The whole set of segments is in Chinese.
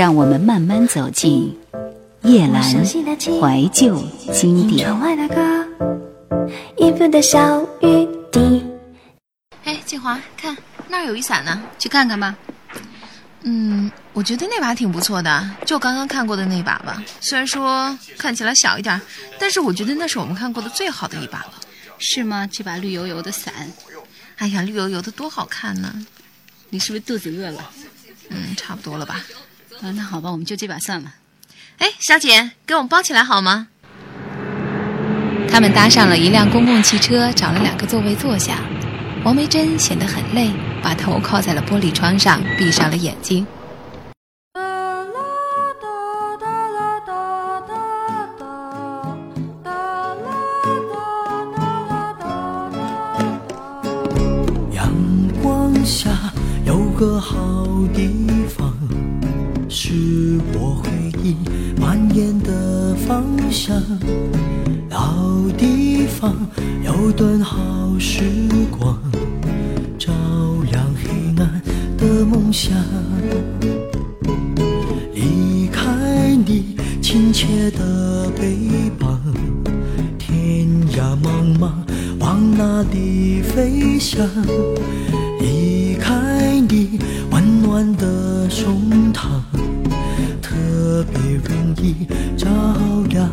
让我们慢慢走进夜阑怀旧经典。哎，静华，看那儿有一伞呢，去看看吧。嗯，我觉得那把挺不错的，就刚刚看过的那把吧。虽然说看起来小一点，但是我觉得那是我们看过的最好的一把了。是吗？这把绿油油的伞，哎呀，绿油油的多好看呢！你是不是肚子饿了？嗯，差不多了吧。啊，那好吧，我们就这把算了。哎，小姐，给我们包起来好吗？他们搭上了一辆公共汽车，找了两个座位坐下。王梅珍显得很累，把头靠在了玻璃窗上，闭上了眼睛。阳光下有个好地方，是我回忆蔓延的方向。老地方有段好时光。别容易着凉。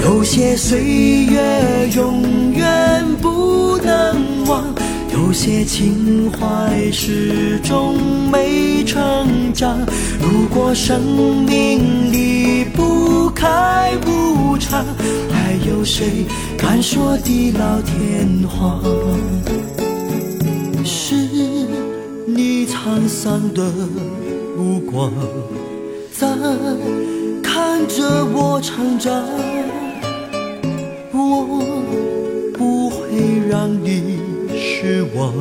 有些岁月永远不能忘。有些情怀始终没成长。如果生命离不开无常，还有谁敢说地老天荒？是你沧桑的目光，在看着我成长。我不会让你。失望，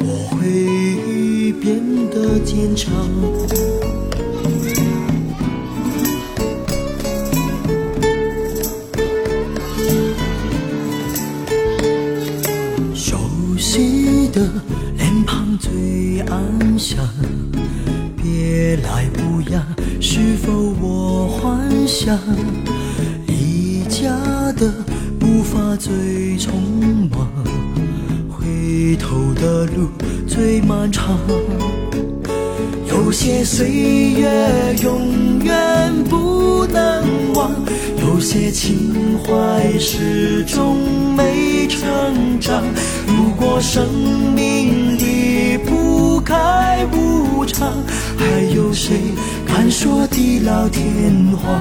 我会变得坚强。离家的步伐最匆忙。回头的路最漫长，有些岁月永远不能忘，有些情怀始终没成长。如果生命离不开无常，还有谁敢说地老天荒？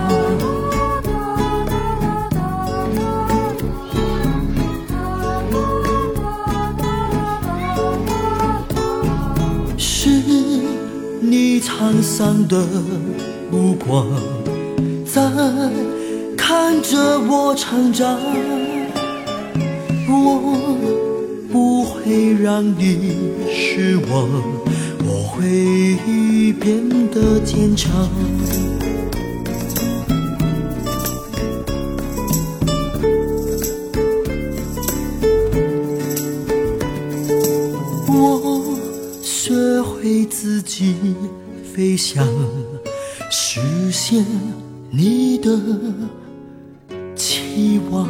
是你沧桑的目光，在看着我成长。我不会让你失望，我会变得坚强。我学会自己。飞翔，实现你的期望。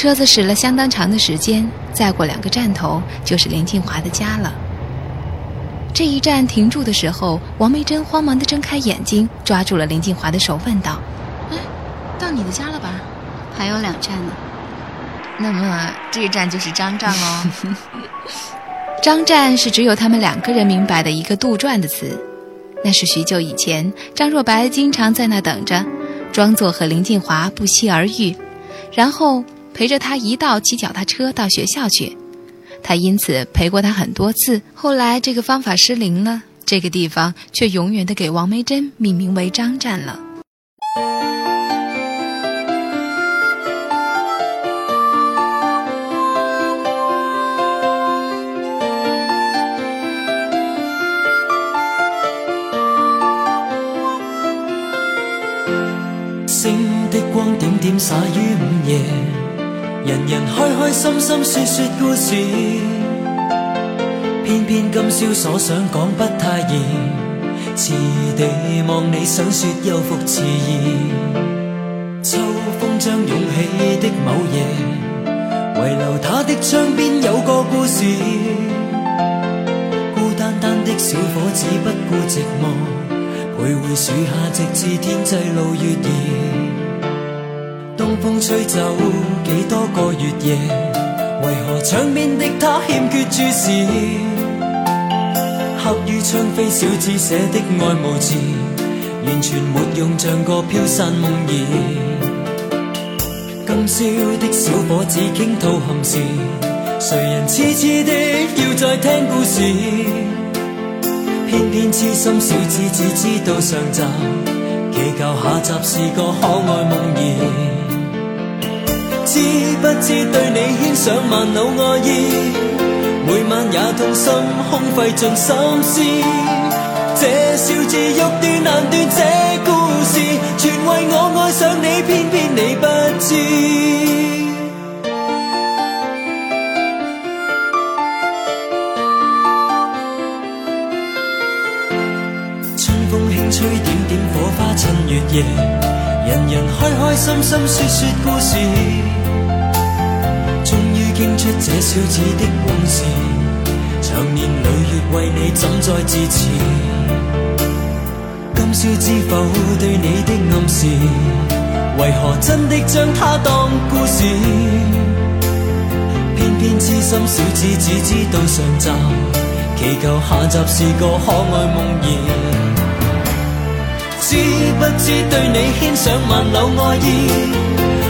车子驶了相当长的时间，再过两个站头就是林静华的家了。这一站停住的时候，王梅珍慌忙地睁开眼睛，抓住了林静华的手，问道：“哎，到你的家了吧？还有两站呢。”那么这一站就是张站哦。张站是只有他们两个人明白的一个杜撰的词，那是许久以前张若白经常在那等着，装作和林静华不期而遇，然后陪着他一道骑脚踏车到学校去。他因此陪过他很多次。后来这个方法失灵了，这个地方却永远的给王梅珍命名为张站了。人人开开心心说说故事，偏偏今宵所想讲不太易，迟地望你想说又复迟疑。秋风将涌起的某夜，遗留他的窗边有个故事。孤单单的小伙子不顾寂寞，徘徊树下直至天际露月儿。东风吹走几多个月夜，为何窗边的他欠缺注视？刻于窗扉小字写的爱慕字，完全没用，像个飘散梦儿。今宵的小伙子倾吐憾事，谁人痴痴的要再听故事？偏偏痴心小子只知道上集，祈求下集是个可爱梦儿。知不知对你牵上万缕爱意，每晚也痛心空费尽心思。这笑字欲断难断，这故事全为我爱上你，偏偏你不知。春风轻吹，点点火花衬月夜，人人开开心心说说故事。出这小子的往事，长年累月为你怎再自持？今宵知否对你的暗示，为何真的将它当故事？偏偏痴心小子只知道上集，祈求下集是个可爱梦儿。知不知对你牵上万缕爱意？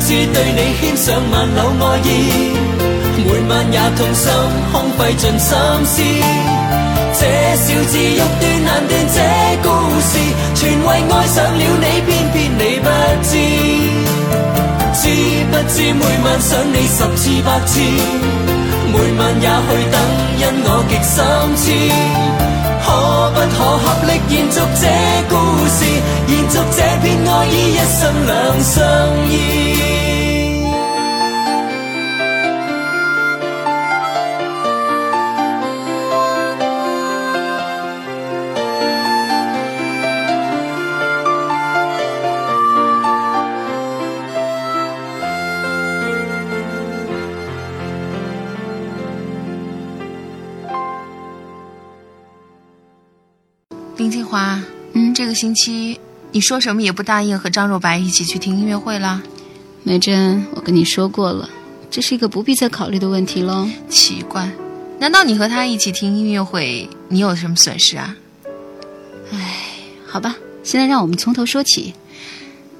知对你牵上万缕爱意，每晚也痛心空费尽心思。这小字欲断难断，这故事全为爱上了你，偏偏你不知。知不知每晚想你十次百次，每晚也去等，因我极心痴。可不可合力延续这故事，延续这片爱意，一生两相依。林静华，嗯，这个星期你说什么也不答应和张若白一起去听音乐会了。梅珍，我跟你说过了，这是一个不必再考虑的问题喽。奇怪，难道你和他一起听音乐会，你有什么损失啊？唉，好吧，现在让我们从头说起。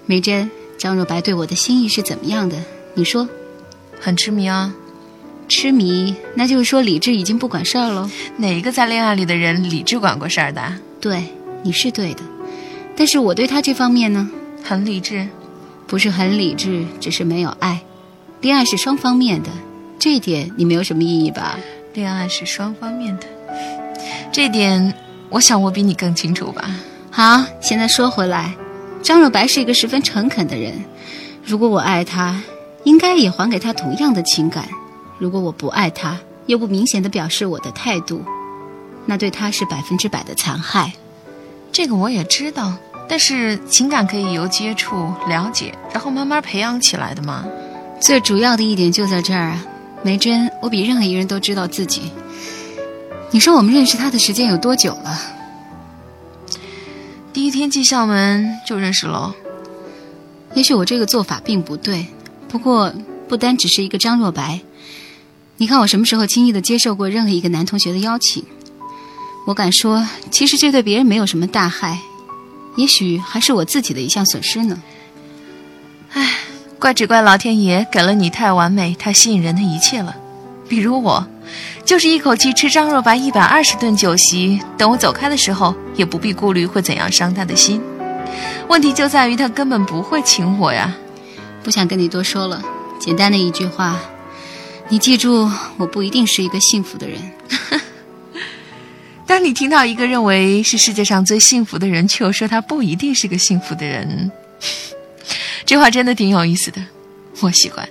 梅珍，张若白对我的心意是怎么样的？你说，很痴迷啊。痴迷，那就是说理智已经不管事儿喽。哪个在恋爱里的人理智管过事儿的？对，你是对的，但是我对他这方面呢，很理智，不是很理智，只是没有爱。恋爱是双方面的，这一点你没有什么异议吧？恋爱是双方面的，这点我想我比你更清楚吧。好，现在说回来，张若白是一个十分诚恳的人，如果我爱他，应该也还给他同样的情感。如果我不爱他，又不明显的表示我的态度，那对他是百分之百的残害。这个我也知道，但是情感可以由接触、了解，然后慢慢培养起来的嘛。最主要的一点就在这儿啊，梅珍，我比任何一个人都知道自己。你说我们认识他的时间有多久了？第一天进校门就认识了。也许我这个做法并不对，不过不单只是一个张若白。你看我什么时候轻易的接受过任何一个男同学的邀请？我敢说，其实这对别人没有什么大害，也许还是我自己的一项损失呢。唉，怪只怪老天爷给了你太完美、太吸引人的一切了。比如我，就是一口气吃张若白一百二十顿酒席，等我走开的时候，也不必顾虑会怎样伤他的心。问题就在于他根本不会请我呀。不想跟你多说了，简单的一句话。你记住，我不一定是一个幸福的人。当你听到一个认为是世界上最幸福的人，却又说他不一定是个幸福的人，这话真的挺有意思的，我喜欢。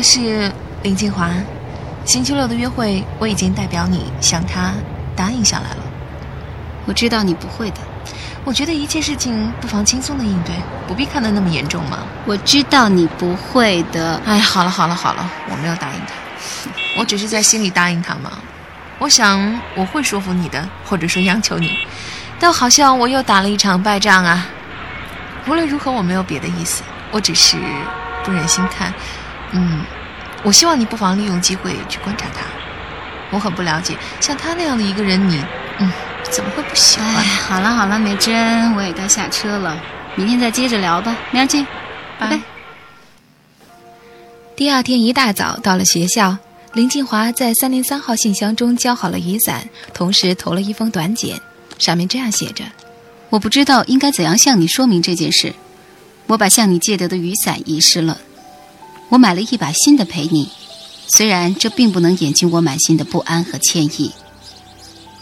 可是林静华，星期六的约会我已经代表你向他答应下来了。我知道你不会的，我觉得一切事情不妨轻松的应对，不必看得那么严重嘛。我知道你不会的。哎，好了好了好了，我没有答应他，我只是在心里答应他嘛。我想我会说服你的，或者说央求你，但好像我又打了一场败仗啊。无论如何，我没有别的意思，我只是不忍心看。嗯，我希望你不妨利用机会去观察他。我很不了解，像他那样的一个人，你嗯怎么会不喜欢？哎，好了好了，美珍，我也该下车了，明天再接着聊吧。明儿见，拜拜。第二天一大早到了学校，林静华在三零三号信箱中交好了雨伞，同时投了一封短简，上面这样写着。我不知道应该怎样向你说明这件事。我把向你借得的雨伞遗失了，我买了一把新的陪你。虽然这并不能掩去我满心的不安和歉意。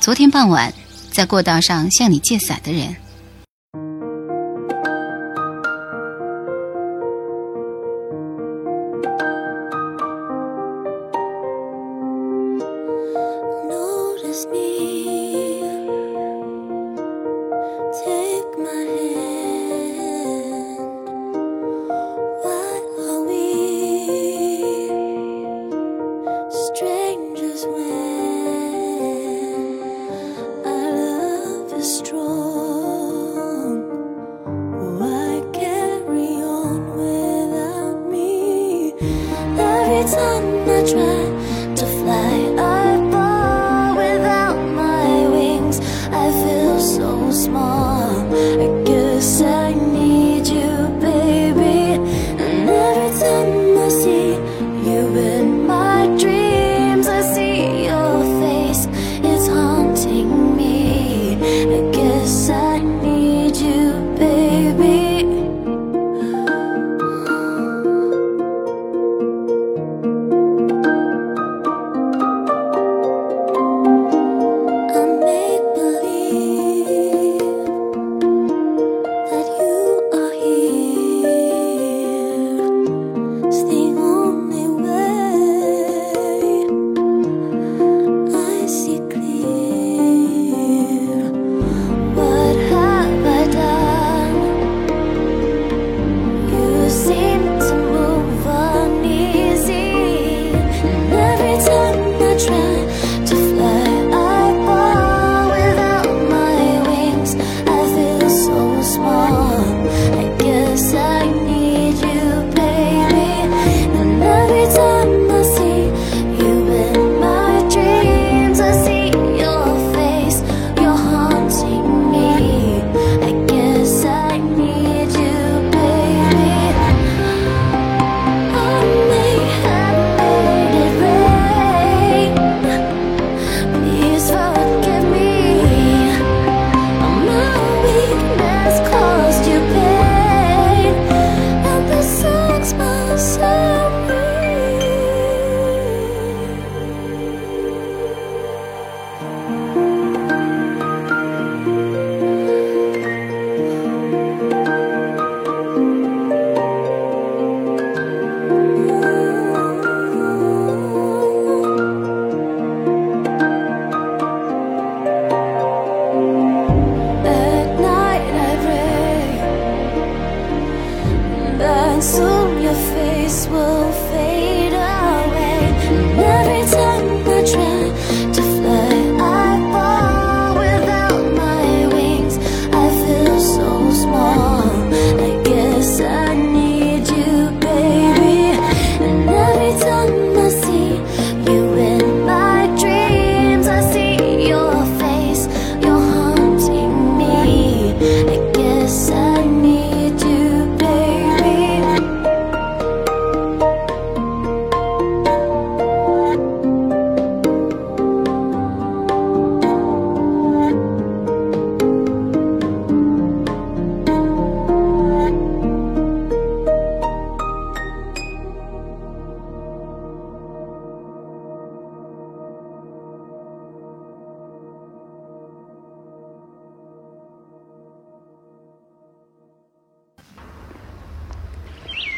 昨天傍晚，在过道上向你借伞的人。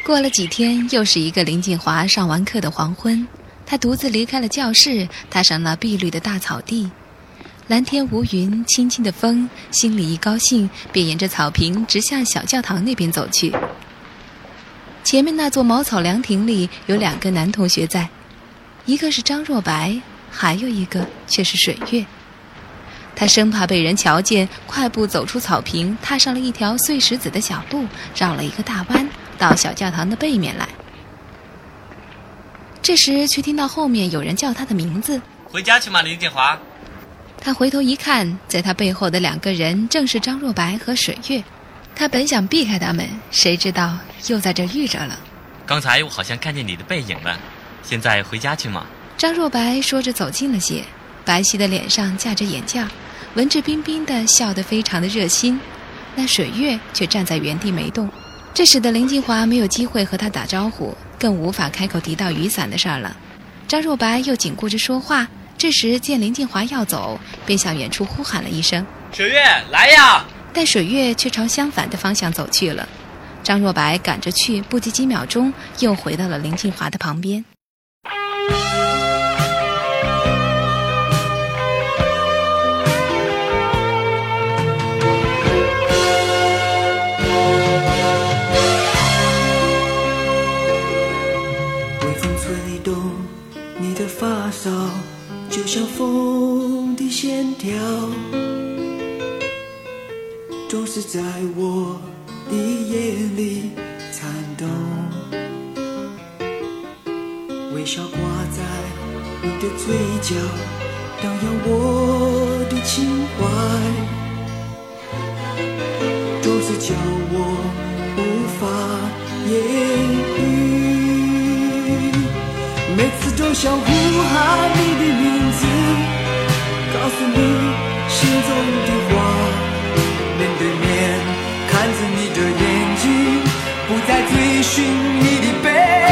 过了几天，又是一个林静华上完课的黄昏，他独自离开了教室，踏上了碧绿的大草地，蓝天无云，轻轻的风，心里一高兴，便沿着草坪直向小教堂那边走去。前面那座茅草凉亭里有两个男同学在，一个是张若白，还有一个却是水月。他生怕被人瞧见，快步走出草坪，踏上了一条碎石子的小路，绕了一个大弯，到小教堂的背面来。这时，却听到后面有人叫他的名字：“回家去吗，林建华？”他回头一看，在他背后的两个人正是张若白和水月。他本想避开他们，谁知道又在这遇着了。刚才我好像看见你的背影了，现在回家去吗？张若白说着走近了些，白皙的脸上架着眼镜。文质彬彬的，笑得非常的热心。那水月却站在原地没动，这使得林静华没有机会和他打招呼，更无法开口提到雨伞的事儿了。张若白又紧顾着说话，这时见林静华要走，便向远处呼喊了一声：“水月，来呀！”但水月却朝相反的方向走去了。张若白赶着去，不及几秒钟，又回到了林静华的旁边。是在我的眼里颤动。微笑挂在你的嘴角，荡漾我的情怀，总是叫我无法言语。每次都想呼喊你的名字。告诉你心中的话，看着你的眼睛，不再追寻你的背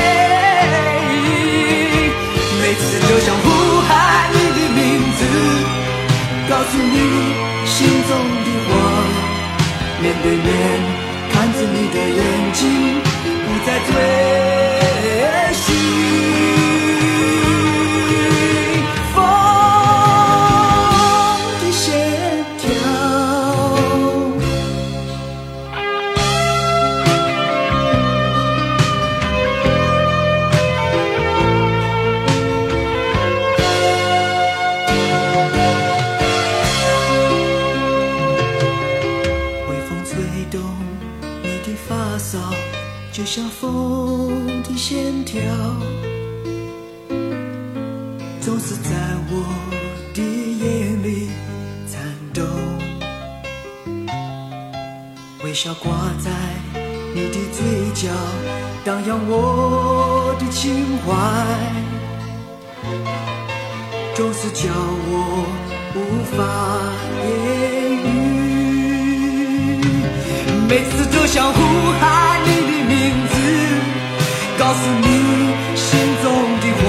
总是在我的眼里颤抖，微笑挂在你的嘴角，荡漾我的情怀，总是叫我无法言语。每次都想呼喊你的名字，告诉你心中的话，